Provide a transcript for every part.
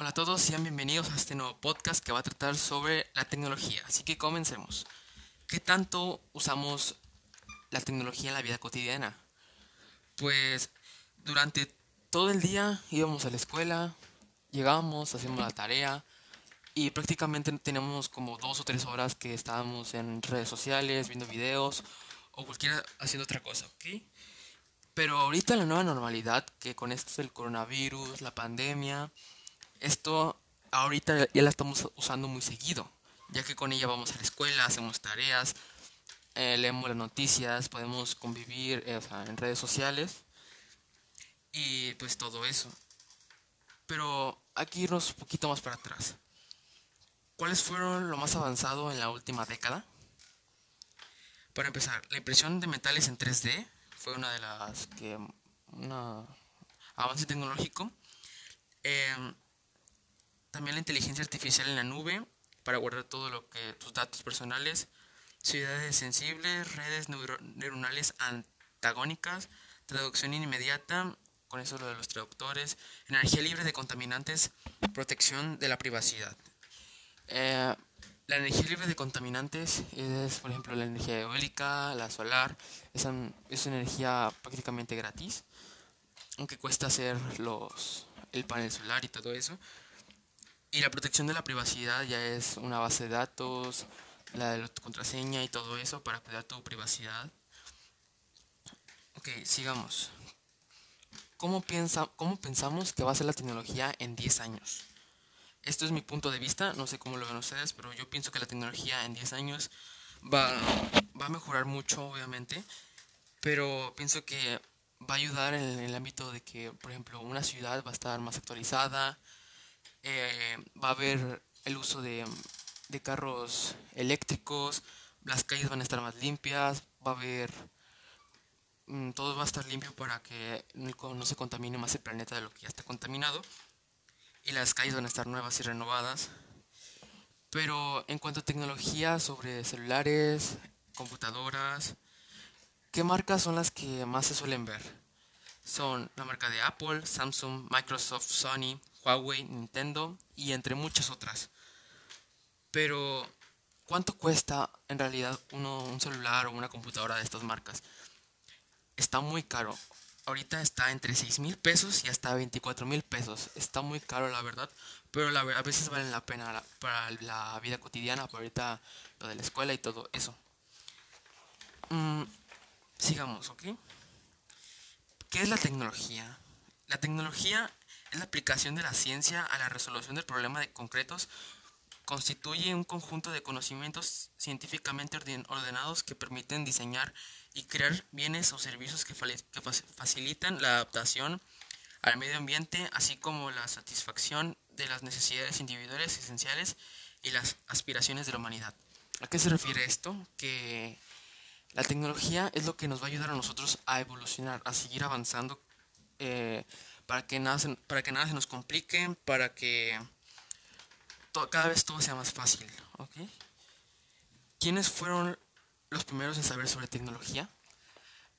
Hola a todos, sean bienvenidos a este nuevo podcast que va a tratar sobre la tecnología. Así que comencemos. ¿Qué tanto usamos la tecnología en la vida cotidiana? Pues durante todo el día íbamos a la escuela, llegábamos, hacíamos la tarea y prácticamente tenemos como dos o tres horas que estábamos en redes sociales, viendo videos o cualquiera haciendo otra cosa, ¿ok? Pero ahorita la nueva normalidad, que con esto es el coronavirus, la pandemia, esto ahorita ya la estamos usando muy seguido, ya que con ella vamos a la escuela, hacemos tareas, eh, leemos las noticias, podemos convivir eh, en redes sociales y pues todo eso. Pero aquí irnos un poquito más para atrás. ¿Cuáles fueron lo más avanzado en la última década? Para empezar, la impresión de metales en 3D fue una de las que un avance tecnológico. Em, también la inteligencia artificial en la nube para guardar todo lo que tus datos personales, ciudades sensibles, redes neuronales antagónicas, traducción inmediata, con eso lo de los traductores, energía libre de contaminantes, protección de la privacidad. Eh, la energía libre de contaminantes es, por ejemplo, la energía eólica, la solar, es, es energía prácticamente gratis, aunque cuesta hacer los, el panel solar y todo eso. Y la protección de la privacidad ya es una base de datos, la de tu contraseña y todo eso para cuidar tu privacidad. Ok, sigamos. ¿Cómo, piensa, ¿Cómo pensamos que va a ser la tecnología en 10 años? Esto es mi punto de vista, no sé cómo lo ven ustedes, pero yo pienso que la tecnología en 10 años va, va a mejorar mucho, obviamente, pero pienso que va a ayudar en el ámbito de que, por ejemplo, una ciudad va a estar más actualizada, eh, va a haber el uso de, de, carros eléctricos, las calles van a estar más limpias, va a haber... Mm, todo va a estar limpio para que no se contamine más el planeta de lo que ya está contaminado. Y las calles van a estar nuevas y renovadas. Pero en cuanto a tecnología sobre celulares, computadoras, ¿qué marcas son las que más se suelen ver? Son la marca de Apple, Samsung, Microsoft, Sony, Huawei, Nintendo y entre muchas otras. Pero, ¿cuánto cuesta en realidad uno, un celular o una computadora de estas marcas? Está muy caro. Ahorita está entre 6 mil pesos y hasta 24 mil pesos. Está muy caro, la verdad. Pero a veces valen la pena para la vida cotidiana. Por ahorita lo de la escuela y todo eso. Mm, sigamos, ¿ok? ¿Qué es la tecnología? La tecnología la aplicación de la ciencia a la resolución del problema de concretos. Constituye un conjunto de conocimientos científicamente ordenados que permiten diseñar y crear bienes o servicios que, facilitan la adaptación al medio ambiente, así como la satisfacción de las necesidades individuales esenciales y las aspiraciones de la humanidad. ¿A qué se refiere esto? Que la tecnología es lo que nos va a ayudar a nosotros a evolucionar, a seguir avanzando eh, para que nada se, para que nada se nos complique, para que cada vez todo sea más fácil. ¿okay? ¿Quiénes fueron los primeros en saber sobre tecnología?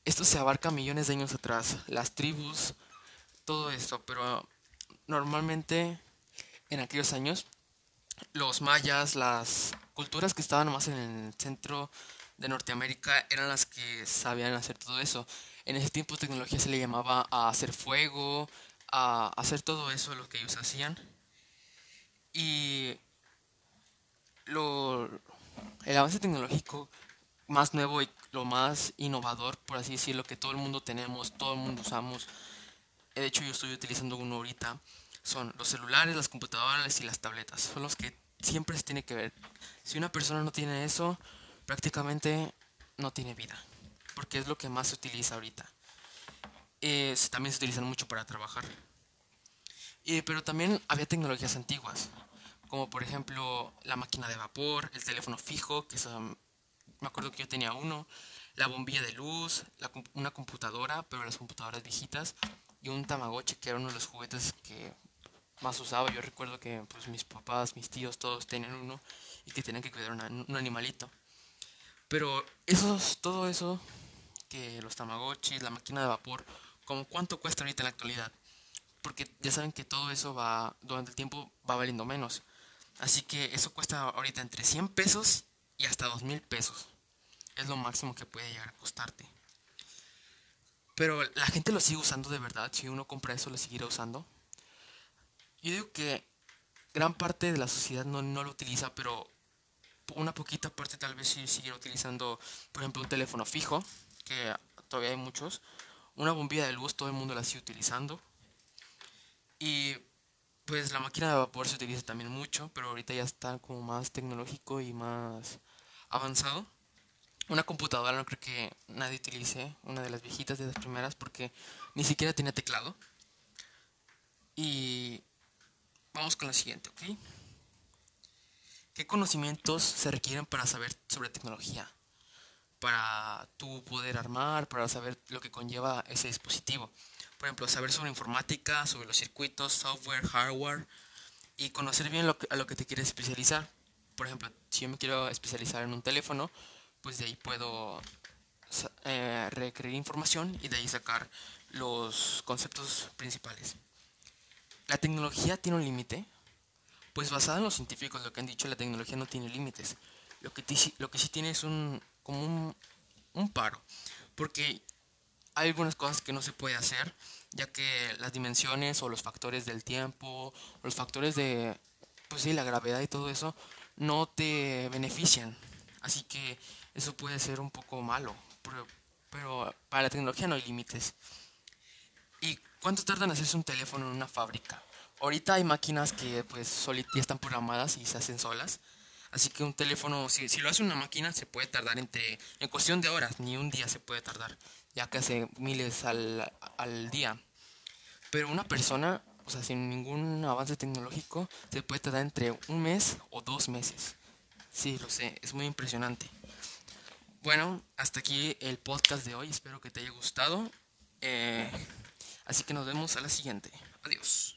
Esto se abarca millones de años atrás, las tribus, todo esto, pero normalmente en aquellos años los mayas, las culturas que estaban más en el centro de Norteamérica eran las que sabían hacer todo eso en ese tiempo tecnología se le llamaba a hacer fuego, a hacer todo eso lo que ellos hacían. Y lo, el avance tecnológico más nuevo y lo más innovador, por así decirlo, que todo el mundo tenemos, todo el mundo usamos, de hecho yo estoy utilizando uno ahorita, son los celulares, las computadoras y las tabletas. Son los que siempre se tiene que ver. Si una persona no tiene eso, prácticamente no tiene vida porque es lo que más se utiliza ahorita. también se utilizan mucho para trabajar. pero también había tecnologías antiguas, como por ejemplo la máquina de vapor, el teléfono fijo, que me acuerdo que yo tenía uno, la bombilla de luz, una computadora, pero las computadoras viejitas, y un Tamagotchi, que era uno de los juguetes que más usaba. Yo recuerdo que pues, mis papás, mis tíos, todos tenían uno y que tenían que cuidar un animalito. Pero eso, todo eso que los tamagotchis, la máquina de vapor, como cuánto cuesta ahorita en la actualidad. porque ya saben que todo eso va, durante el tiempo va valiendo menos. Así que eso cuesta ahorita entre 100 pesos y hasta 2 mil pesos. Es lo máximo que puede llegar a costarte. Pero la gente lo sigue usando de verdad. Si uno compra eso, lo seguirá usando. Yo digo que gran parte de la sociedad no, no lo utiliza, pero una poquita parte tal vez sí siguiera utilizando, por ejemplo, un teléfono fijo, que todavía hay muchos. Una bombilla de luz, todo el mundo la sigue utilizando. Y pues la máquina de vapor se utiliza también mucho, pero ahorita ya está como más tecnológico y más avanzado. Una computadora no creo que nadie utilice, una de las viejitas de las primeras, porque ni siquiera tiene teclado. Y vamos con la siguiente, ¿ok? ¿Qué conocimientos se requieren para saber sobre tecnología? Para tú poder armar, para saber lo que conlleva ese dispositivo. Por ejemplo, saber sobre informática, sobre los circuitos, software, hardware y conocer bien lo a lo que te quieres especializar. Por ejemplo, si yo me quiero especializar en un teléfono, pues de ahí puedo eh, requerir información y de ahí sacar los conceptos principales. La tecnología tiene un límite, pues basada en los científicos, lo que han dicho, la tecnología no tiene límites. Lo que, lo que sí tiene es un, como un, paro. Porque hay algunas cosas que no se puede hacer, ya que las dimensiones o los factores del tiempo, los factores de, pues sí, la gravedad y todo eso, no te benefician. Así que eso puede ser un poco malo, pero, pero para la tecnología no hay límites. ¿Y cuánto tardan en hacerse un teléfono en una fábrica? ahorita hay máquinas que pues ya están programadas y se hacen solas. Así que un teléfono, si, si lo hace una máquina, se puede tardar entre, en cuestión de horas, ni un día se puede tardar, ya que hace miles al, al día. Pero una persona, o sea, sin ningún avance tecnológico, se puede tardar entre un mes o dos meses. Sí, lo sé, es muy impresionante. Bueno, hasta aquí el podcast de hoy, espero que te haya gustado. Eh, así que nos vemos a la siguiente. Adiós.